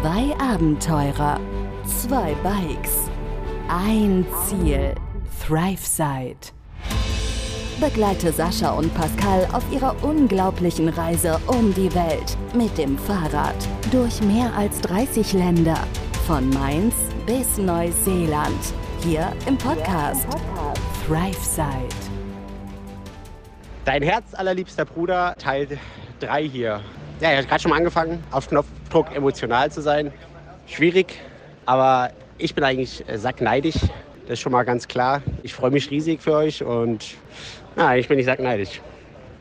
Zwei Abenteurer, zwei Bikes, ein Ziel, ThriveSide. Begleite Sascha und Pascal auf ihrer unglaublichen Reise um die Welt mit dem Fahrrad durch mehr als 30 Länder, von Mainz bis Neuseeland, hier im Podcast ThriveSide. Dein Herz allerliebster Bruder, Teil 3 hier. Ja, ich habe gerade schon mal angefangen, auf Knopfdruck emotional zu sein. Schwierig, aber ich bin eigentlich äh, sackneidig. Das ist schon mal ganz klar. Ich freue mich riesig für euch und ja, ich bin nicht sackneidig.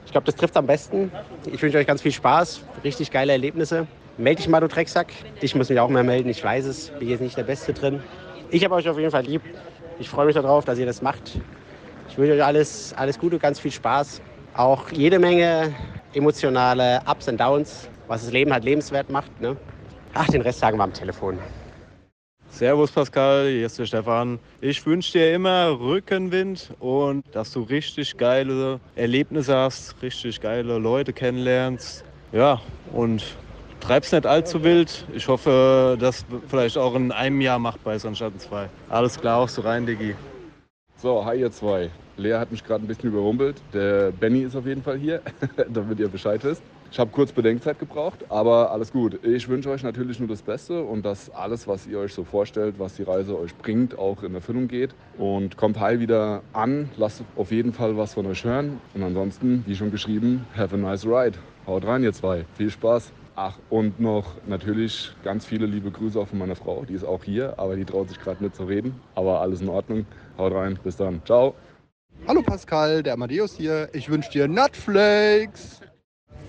Ich glaube, das trifft am besten. Ich wünsche euch ganz viel Spaß, richtig geile Erlebnisse. Meld dich mal, du Drecksack. Dich muss mich auch mehr melden, ich weiß es. Bin jetzt nicht der Beste drin. Ich habe euch auf jeden Fall lieb. Ich freue mich darauf, dass ihr das macht. Ich wünsche euch alles, alles Gute, ganz viel Spaß. Auch jede Menge emotionale Ups und Downs, was das Leben halt lebenswert macht. Ne? Ach, den Rest sagen wir am Telefon. Servus Pascal, hier ist der Stefan. Ich wünsche dir immer Rückenwind und dass du richtig geile Erlebnisse hast, richtig geile Leute kennenlernst. Ja, und treib's nicht allzu wild. Ich hoffe, dass vielleicht auch in einem Jahr machbar ist anstatt in zwei. Alles klar, auch so rein, Diggi. So, hi ihr zwei. Lea hat mich gerade ein bisschen überrumpelt. Der Benny ist auf jeden Fall hier, damit ihr Bescheid wisst. Ich habe kurz Bedenkzeit gebraucht, aber alles gut. Ich wünsche euch natürlich nur das Beste und dass alles, was ihr euch so vorstellt, was die Reise euch bringt, auch in Erfüllung geht. Und kommt heil wieder an. Lasst auf jeden Fall was von euch hören. Und ansonsten, wie schon geschrieben, have a nice ride. Haut rein, ihr zwei. Viel Spaß. Ach, und noch natürlich ganz viele liebe Grüße auch von meiner Frau. Die ist auch hier, aber die traut sich gerade nicht zu reden. Aber alles in Ordnung. Haut rein. Bis dann. Ciao. Hallo Pascal, der Amadeus hier. Ich wünsche dir Nutflakes.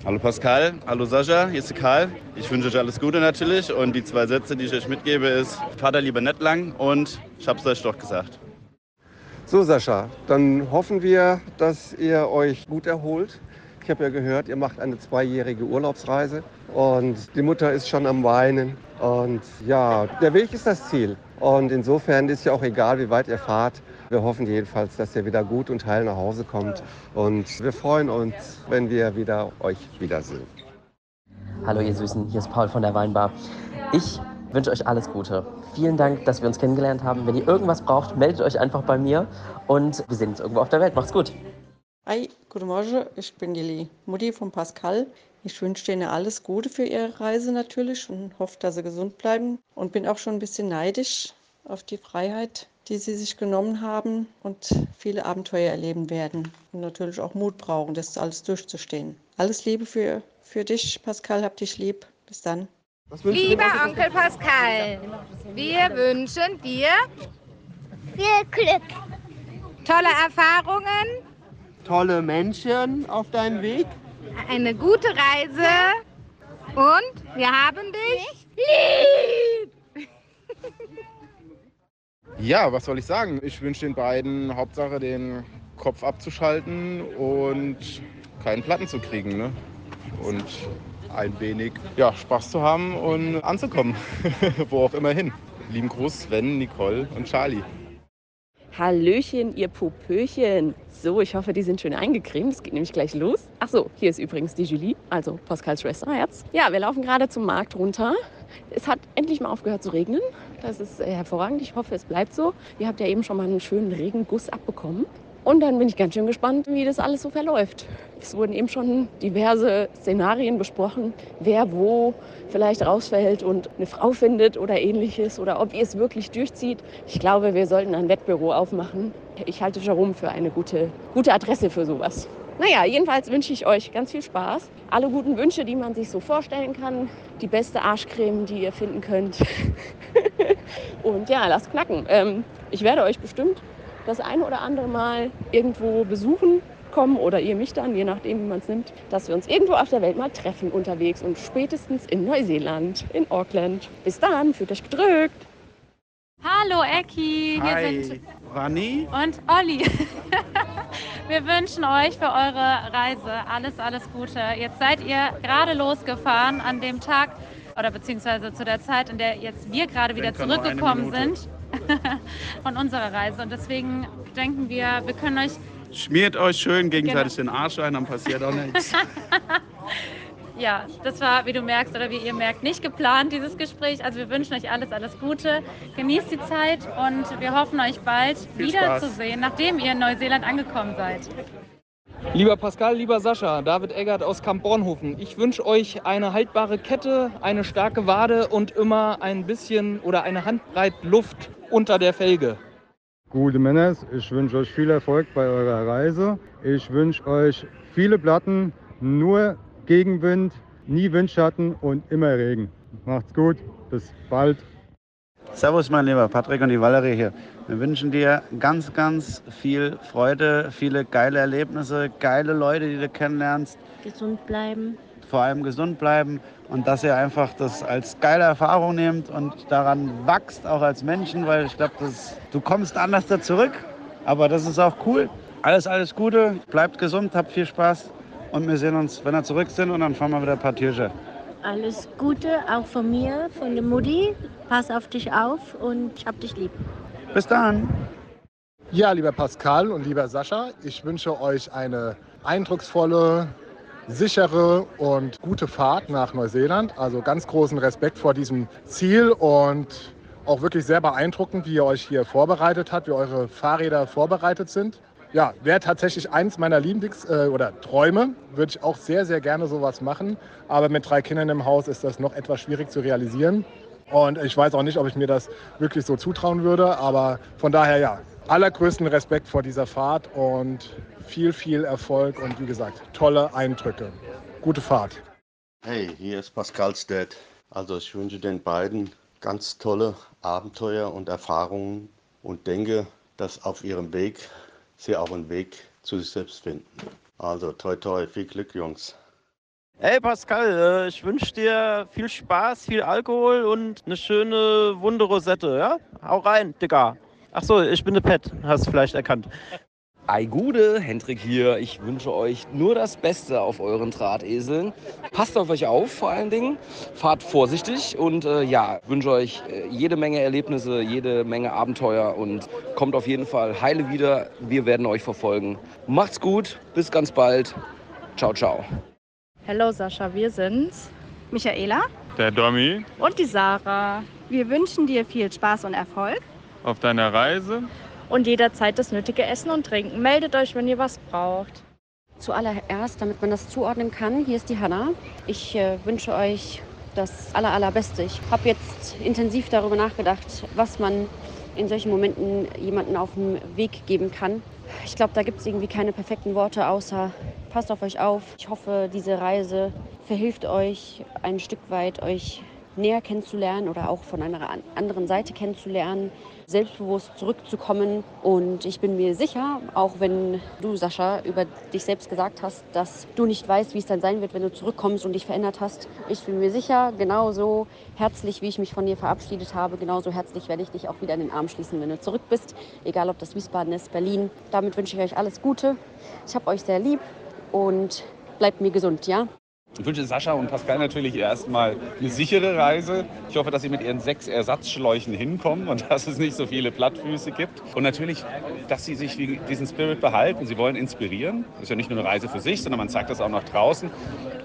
Hallo Pascal, hallo Sascha, hier ist der Karl. Ich wünsche euch alles Gute natürlich und die zwei Sätze, die ich euch mitgebe, ist Vater lieber nicht lang und ich hab's euch doch gesagt. So Sascha, dann hoffen wir, dass ihr euch gut erholt. Ich habe ja gehört, ihr macht eine zweijährige Urlaubsreise und die Mutter ist schon am Weinen. Und ja, der Weg ist das Ziel. Und insofern ist ja auch egal, wie weit ihr fahrt. Wir hoffen jedenfalls, dass ihr wieder gut und heil nach Hause kommt. Und wir freuen uns, wenn wir wieder euch wiedersehen. Hallo ihr Süßen, hier ist Paul von der Weinbar. Ich wünsche euch alles Gute. Vielen Dank, dass wir uns kennengelernt haben. Wenn ihr irgendwas braucht, meldet euch einfach bei mir und wir sehen uns irgendwo auf der Welt. Macht's gut. Hi, guten Morgen, ich bin die Mutti von Pascal. Ich wünsche Ihnen alles Gute für Ihre Reise natürlich und hoffe, dass Sie gesund bleiben. Und bin auch schon ein bisschen neidisch auf die Freiheit, die sie sich genommen haben und viele Abenteuer erleben werden und natürlich auch Mut brauchen, das alles durchzustehen. Alles Liebe für, für dich, Pascal, hab dich lieb. Bis dann. Lieber Onkel Pascal, wir wünschen dir viel Glück, tolle Erfahrungen, Tolle Menschen auf deinem Weg. eine gute Reise und wir haben dich lieb. Ja, was soll ich sagen? Ich wünsche den beiden Hauptsache den Kopf abzuschalten und keinen Platten zu kriegen. Ne? Und ein wenig ja, Spaß zu haben und anzukommen, wo auch immer hin. Lieben Gruß, Sven, Nicole und Charlie. Hallöchen, ihr Popöchen. So, ich hoffe, die sind schön eingecremt. Es geht nämlich gleich los. Ach so, hier ist übrigens die Julie, also Pascals Schwesterherz. Ja, wir laufen gerade zum Markt runter. Es hat endlich mal aufgehört zu regnen. Das ist äh, hervorragend. Ich hoffe, es bleibt so. Ihr habt ja eben schon mal einen schönen Regenguss abbekommen. Und dann bin ich ganz schön gespannt, wie das alles so verläuft. Es wurden eben schon diverse Szenarien besprochen, wer wo vielleicht rausfällt und eine Frau findet oder ähnliches oder ob ihr es wirklich durchzieht. Ich glaube, wir sollten ein Wettbüro aufmachen. Ich halte Jerome für eine gute, gute Adresse für sowas. Naja, jedenfalls wünsche ich euch ganz viel Spaß. Alle guten Wünsche, die man sich so vorstellen kann. Die beste Arschcreme, die ihr finden könnt. und ja, lasst knacken. Ähm, ich werde euch bestimmt das eine oder andere Mal irgendwo besuchen kommen oder ihr mich dann, je nachdem, wie man es nimmt, dass wir uns irgendwo auf der Welt mal treffen unterwegs und spätestens in Neuseeland, in Auckland. Bis dann, fühlt euch gedrückt. Hallo Ecki, hier Hi, sind Rani. und Olli. Wir wünschen euch für eure Reise alles, alles Gute. Jetzt seid ihr gerade losgefahren an dem Tag oder beziehungsweise zu der Zeit, in der jetzt wir gerade wieder zurückgekommen sind von unserer Reise. Und deswegen denken wir, wir können euch Schmiert euch schön gegenseitig Genau. den Arsch ein, dann passiert auch nichts. ja, das war, wie du merkst oder wie ihr merkt, nicht geplant, dieses Gespräch. Also wir wünschen euch alles, alles Gute. Genießt die Zeit und wir hoffen euch bald wiederzusehen, nachdem ihr in Neuseeland angekommen seid. Lieber Pascal, lieber Sascha, David Eggert aus Kamp Bornhofen. Ich wünsche euch eine haltbare Kette, eine starke Wade und immer ein bisschen oder eine Handbreit Luft unter der Felge. Gute Männers, ich wünsche euch viel Erfolg bei eurer Reise. Ich wünsche euch viele Platten, nur Gegenwind, nie Windschatten und immer Regen. Macht's gut, bis bald. Servus, mein Lieber, Patrick und die Valerie hier. Wir wünschen dir ganz, ganz viel Freude, viele geile Erlebnisse, geile Leute, die du kennenlernst. Gesund bleiben. Vor allem gesund bleiben und dass ihr einfach das als geile Erfahrung nehmt und daran wächst, auch als Menschen, weil ich glaube, du kommst anders da zurück. Aber das ist auch cool. Alles, alles Gute, bleibt gesund, habt viel Spaß und wir sehen uns, wenn wir zurück sind und dann fahren wir wieder ein paar Türchen. Alles Gute, auch von mir, von der Mutti. Pass auf dich auf und ich hab dich lieb. Bis dann. Ja, lieber Pascal und lieber Sascha, ich wünsche euch eine eindrucksvolle, sichere und gute Fahrt nach Neuseeland. Also ganz großen Respekt vor diesem Ziel und auch wirklich sehr beeindruckend, wie ihr euch hier vorbereitet habt, wie eure Fahrräder vorbereitet sind. Ja, wäre tatsächlich eins meiner Lieblings- äh, oder Träume. Würde ich auch sehr, sehr gerne sowas machen. Aber mit drei Kindern im Haus ist das noch etwas schwierig zu realisieren. Und ich weiß auch nicht, ob ich mir das wirklich so zutrauen würde. Aber von daher ja, allergrößten Respekt vor dieser Fahrt und viel, viel Erfolg und wie gesagt, tolle Eindrücke. Gute Fahrt. Hey, hier ist Pascal's Dad. Also ich wünsche den beiden ganz tolle Abenteuer und Erfahrungen und denke, dass auf ihrem Weg sie auch einen Weg zu sich selbst finden. Also toi toi, viel Glück, Jungs. Hey Pascal, äh, ich wünsche dir viel Spaß, viel Alkohol und eine schöne Wunderrosette, ja? Hau rein, Digga. Ach so, ich bin der Pet, hast du vielleicht erkannt. Ei Gude, Hendrik hier. Ich wünsche euch nur das Beste auf euren Drahteseln. Passt auf euch auf, vor allen Dingen. Fahrt vorsichtig und äh, ja, wünsche euch äh, jede Menge Erlebnisse, jede Menge Abenteuer und kommt auf jeden Fall heile wieder. Wir werden euch verfolgen. Macht's gut, bis ganz bald. Ciao, ciao. Hallo Sascha, wir sind's. Michaela Der Domi und die Sarah. Wir wünschen dir viel Spaß und Erfolg auf deiner Reise. Und jederzeit das nötige Essen und Trinken. Meldet euch, wenn ihr was braucht. Zuallererst, damit man das zuordnen kann, hier ist die Hanna. Ich äh, wünsche euch das aller, allerbeste. Ich habe jetzt intensiv darüber nachgedacht, was man in solchen Momenten jemanden auf den Weg geben kann. Ich glaube, da gibt es irgendwie keine perfekten Worte, außer passt auf euch auf. Ich hoffe, diese Reise verhilft euch ein Stück weit, euch näher kennenzulernen oder auch von einer an- anderen Seite kennenzulernen, selbstbewusst zurückzukommen. Und ich bin mir sicher, auch wenn du, Sascha, über dich selbst gesagt hast, dass du nicht weißt, wie es dann sein wird, wenn du zurückkommst und dich verändert hast. Ich bin mir sicher, genauso herzlich, wie ich mich von dir verabschiedet habe, genauso herzlich werde ich dich auch wieder in den Arm schließen, wenn du zurück bist. Egal, ob das Wiesbaden ist, Berlin. Damit wünsche ich euch alles Gute. Ich habe euch sehr lieb und bleibt mir gesund, ja? Ich wünsche Sascha und Pascal natürlich erstmal eine sichere Reise. Ich hoffe, dass sie mit ihren sechs Ersatzschläuchen hinkommen und dass es nicht so viele Plattfüße gibt. Und natürlich, dass sie sich diesen Spirit behalten. Sie wollen inspirieren. Das ist ja nicht nur eine Reise für sich, sondern man zeigt das auch nach draußen.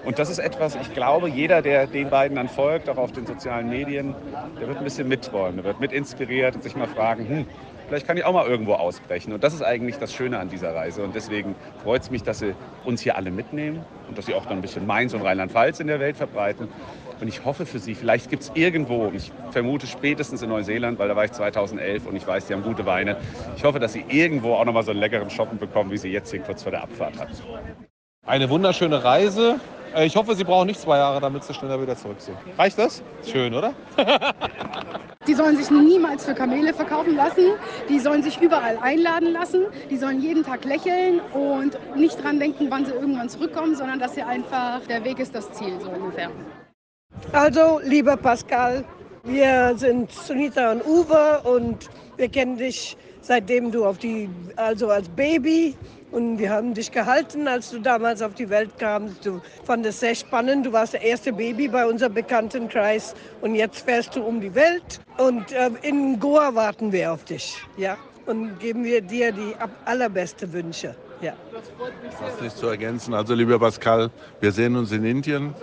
Und das ist etwas, ich glaube, jeder, der den beiden dann folgt, auch auf den sozialen Medien, der wird ein bisschen mitwollen, der wird mit inspiriert und sich mal fragen, hm, Vielleicht kann ich auch mal irgendwo ausbrechen. Und das ist eigentlich das Schöne an dieser Reise. Und deswegen freut es mich, dass Sie uns hier alle mitnehmen und dass Sie auch dann ein bisschen Mainz und Rheinland-Pfalz in der Welt verbreiten. Und ich hoffe für Sie, vielleicht gibt es irgendwo, ich vermute spätestens in Neuseeland, weil da war ich 2011 und ich weiß, die haben gute Weine. Ich hoffe, dass Sie irgendwo auch noch mal so einen leckeren Shoppen bekommen, wie Sie jetzt hier kurz vor der Abfahrt hatten. Eine wunderschöne Reise. Äh, Ich hoffe, Sie brauchen nicht zwei Jahre, damit Sie schneller wieder zurück sind. Reicht das? Schön, oder? Die sollen sich niemals für Kamele verkaufen lassen. Die sollen sich überall einladen lassen. Die sollen jeden Tag lächeln und nicht dran denken, wann sie irgendwann zurückkommen, sondern dass sie einfach, der Weg ist das Ziel, so ungefähr. Also, lieber Pascal, wir sind Sunita und Uwe und wir kennen dich seitdem du auf die, also als Baby und wir haben dich gehalten, als du damals auf die Welt kamst. Du fandest es sehr spannend. Du warst der erste Baby bei unserem Bekanntenkreis und jetzt fährst du um die Welt und äh, in Goa warten wir auf dich, ja? Und geben wir dir die allerbeste Wünsche, Ja. Was nicht zu ergänzen. Also, lieber Pascal, wir sehen uns in Indien.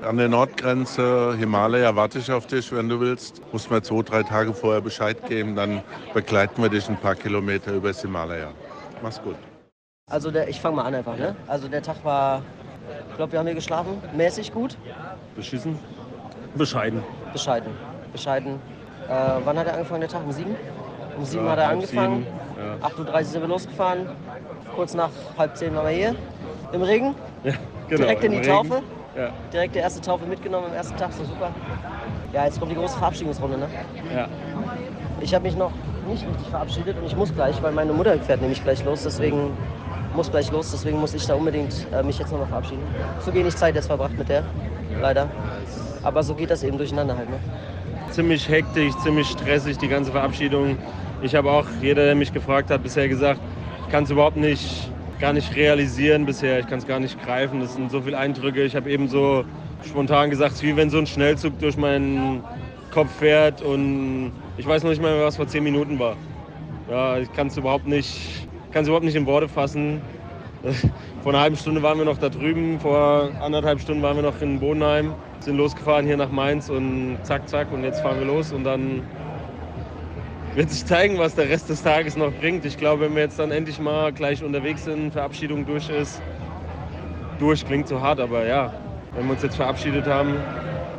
An der Nordgrenze Himalaya warte ich auf dich, wenn du willst. Muss mir zwei, drei Tage vorher Bescheid geben, dann begleiten wir dich ein paar Kilometer übers Himalaya. Mach's gut. Also der, ich fange mal an einfach. Ne? Also der Tag war, ich glaube, wir haben hier geschlafen, mäßig gut. Beschissen? Bescheiden. Bescheiden. Bescheiden. Äh, wann hat er angefangen, der Tag? Um sieben? Um sieben Ja, hat er angefangen. ja. 8.30 Uhr sind wir losgefahren. Kurz nach halb zehn waren wir hier. Im Regen. Ja, genau, Direkt in die Regen. Taufe. Ja. Direkt die erste Taufe mitgenommen am ersten Tag, so super. Ja, jetzt kommt die große Verabschiedungsrunde, ne? Ja. Ich habe mich noch nicht richtig verabschiedet und ich muss gleich, weil meine Mutter fährt nämlich gleich los, deswegen muss gleich los, deswegen muss ich da unbedingt äh, mich jetzt noch mal verabschieden. So wenig Zeit jetzt verbracht mit der, leider. Aber so geht das eben durcheinander halt, ne? Ziemlich hektisch, ziemlich stressig, die ganze Verabschiedung. Ich habe auch, jeder, der mich gefragt hat, bisher gesagt, ich kann es überhaupt nicht, gar nicht realisieren bisher. Ich kann es gar nicht greifen. Das sind so viele Eindrücke. Ich habe eben so spontan gesagt, es ist wie wenn so ein Schnellzug durch meinen Kopf fährt und ich weiß noch nicht mal was vor zehn Minuten war. Ja, ich kann es überhaupt nicht, kann es überhaupt nicht in Worte fassen. Vor einer halben Stunde waren wir noch da drüben, vor anderthalb Stunden waren wir noch in Bodenheim, sind losgefahren hier nach Mainz und zack, zack und jetzt fahren wir los und dann wird sich zeigen, was der Rest des Tages noch bringt. Ich glaube, wenn wir jetzt dann endlich mal gleich unterwegs sind, Verabschiedung durch ist, durch klingt so hart, aber ja, wenn wir uns jetzt verabschiedet haben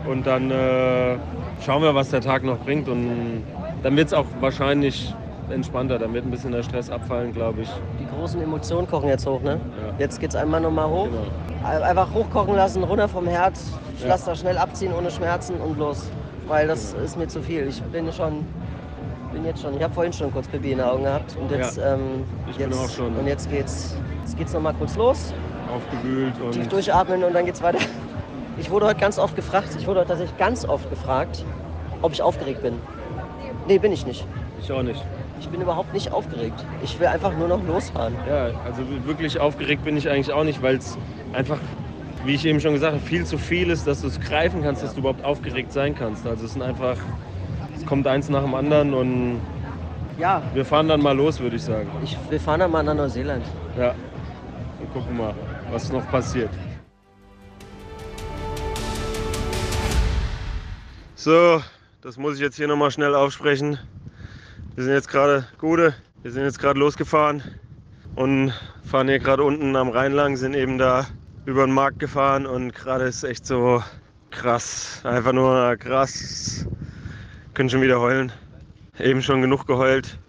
und dann äh, schauen wir, was der Tag noch bringt und dann wird es auch wahrscheinlich entspannter, dann wird ein bisschen der Stress abfallen, glaube ich. Die großen Emotionen kochen jetzt hoch, ne? Ja. Jetzt geht's einmal nochmal hoch. Ein- Einfach hochkochen lassen, runter vom Herd, Ja. Pflaster schnell abziehen ohne Schmerzen und los. Weil das ist mir zu viel. Ich bin schon, bin jetzt schon, ich habe vorhin schon kurz Pipi in den Augen gehabt. Und jetzt, Ja. ähm, Ich bin jetzt, auch schon. Und jetzt geht's, jetzt geht's nochmal kurz los. Aufgewühlt Tief und durchatmen und dann geht's weiter. Ich wurde heute ganz oft gefragt, ich wurde heute tatsächlich ganz oft gefragt, ob ich aufgeregt bin. Nee, bin ich nicht. ich auch nicht. Ich bin überhaupt nicht aufgeregt. Ich will einfach nur noch losfahren. Ja, also wirklich aufgeregt bin ich eigentlich auch nicht, weil es einfach, wie ich eben schon gesagt habe, viel zu viel ist, dass du es greifen kannst, dass du überhaupt aufgeregt sein kannst. Also es sind einfach, kommt eins nach dem anderen und Ja, wir fahren dann mal los, würde ich sagen. ich, wir fahren dann mal nach Neuseeland. Ja, und gucken mal, was noch passiert. So, das muss ich jetzt hier nochmal schnell aufsprechen. Wir sind jetzt gerade Gude, wir sind jetzt gerade losgefahren und fahren hier gerade unten am Rhein lang, sind eben da über den Markt gefahren und gerade ist echt so krass, einfach nur krass. Können schon wieder heulen. Eben schon genug geheult.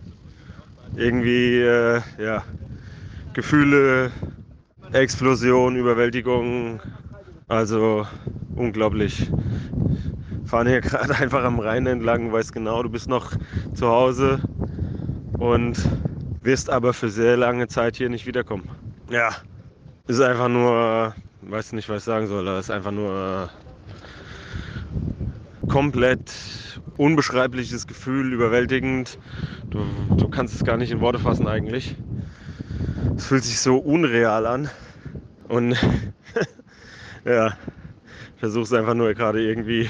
Irgendwie, äh, ja, Gefühle, Explosion, Überwältigung. Also unglaublich. Fahren hier gerade einfach am Rhein entlang, weiß genau, du bist noch zu Hause und wirst aber für sehr lange Zeit hier nicht wiederkommen. Ja, ist einfach nur, weiß nicht, was ich sagen soll, ist einfach nur komplett unbeschreibliches Gefühl, überwältigend. Du, du kannst es gar nicht in Worte fassen eigentlich. Es fühlt sich so unreal an. Und ja, ich versuche es einfach nur gerade irgendwie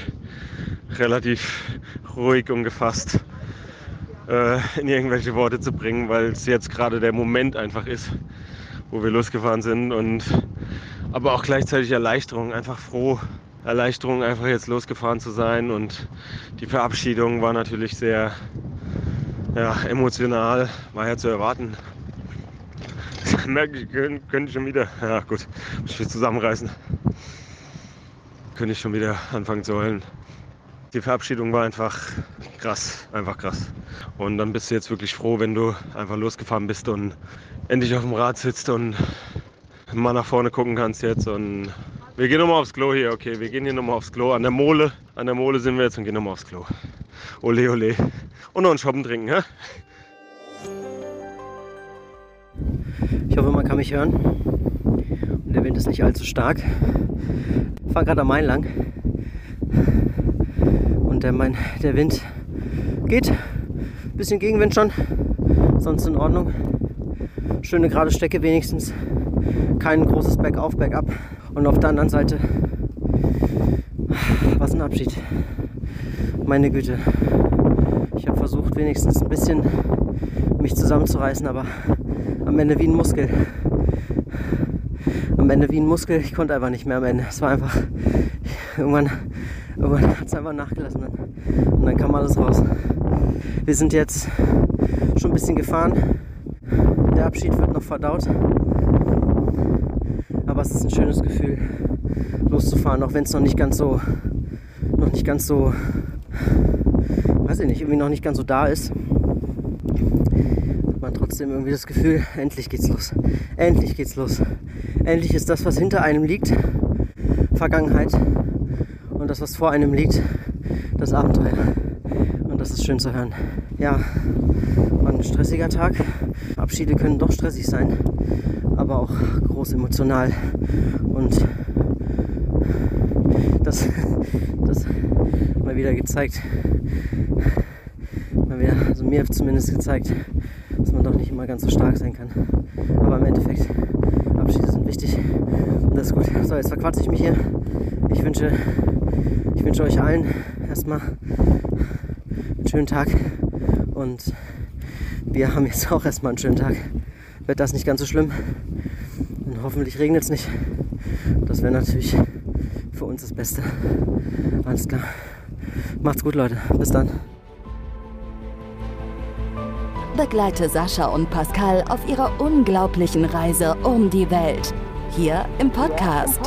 relativ ruhig und gefasst äh, in irgendwelche Worte zu bringen, weil es jetzt gerade der Moment einfach ist, wo wir losgefahren sind. Und aber auch gleichzeitig Erleichterung, einfach froh. Erleichterung, einfach jetzt losgefahren zu sein. Und die Verabschiedung war natürlich sehr ja, emotional, war ja zu erwarten. Merke ich, könnte könnte ich schon wieder. Ja, gut, muss ich zusammenreißen. Könnte ich schon wieder anfangen zu heulen. Die Verabschiedung war einfach krass, einfach krass. Und dann bist du jetzt wirklich froh, wenn du einfach losgefahren bist und endlich auf dem Rad sitzt und mal nach vorne gucken kannst jetzt. Und wir gehen nochmal aufs Klo hier, okay, wir gehen hier nochmal aufs Klo. An der Mole, an der Mole sind wir jetzt und gehen nochmal aufs Klo. Ole, ole. Und noch einen Shoppen trinken, ja? Ich hoffe, man kann mich hören. Und der Wind ist nicht allzu stark. Ich fahre gerade am Main lang. Und der, Main, der Wind geht. Bisschen Gegenwind schon. Sonst in Ordnung. Schöne gerade Strecke wenigstens. Kein großes Bergauf, Bergab. Und auf der anderen Seite. Was ein Abschied. Meine Güte. Ich habe versucht, wenigstens ein bisschen mich zusammenzureißen, aber am Ende wie ein Muskel. am Ende wie ein Muskel. Ich konnte einfach nicht mehr am Ende. Es war einfach, irgendwann, irgendwann hat es einfach nachgelassen. Und dann kam alles raus. Wir sind jetzt schon ein bisschen gefahren. Der Abschied wird noch verdaut. Aber es ist ein schönes Gefühl, loszufahren, auch wenn es noch nicht ganz so, noch nicht ganz so, weiß ich nicht, irgendwie noch nicht ganz so da ist. Hat man trotzdem irgendwie das Gefühl, endlich geht's los. Endlich geht's los. Endlich ist das, was hinter einem liegt, Vergangenheit. Und das, was vor einem liegt, das Abenteuer. Und das ist schön zu hören. Ja, war ein stressiger Tag. Abschiede können doch stressig sein, aber auch groß emotional. Und das, das mal wieder gezeigt, mal wieder, also mir zumindest gezeigt, dass man doch nicht immer ganz so stark sein kann. Aber im Endeffekt, Abschiede sind wichtig und das ist gut. So, jetzt verquatsche ich mich hier. Ich wünsche, ich wünsche euch allen erstmal einen schönen Tag und wir haben jetzt auch erstmal einen schönen Tag. Wird das nicht ganz so schlimm und hoffentlich regnet es nicht. Das wäre natürlich für uns das Beste. Alles klar. Macht's gut, Leute. Bis dann. Begleite Sascha und Pascal auf ihrer unglaublichen Reise um die Welt. Hier im Podcast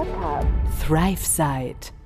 ThriveSide.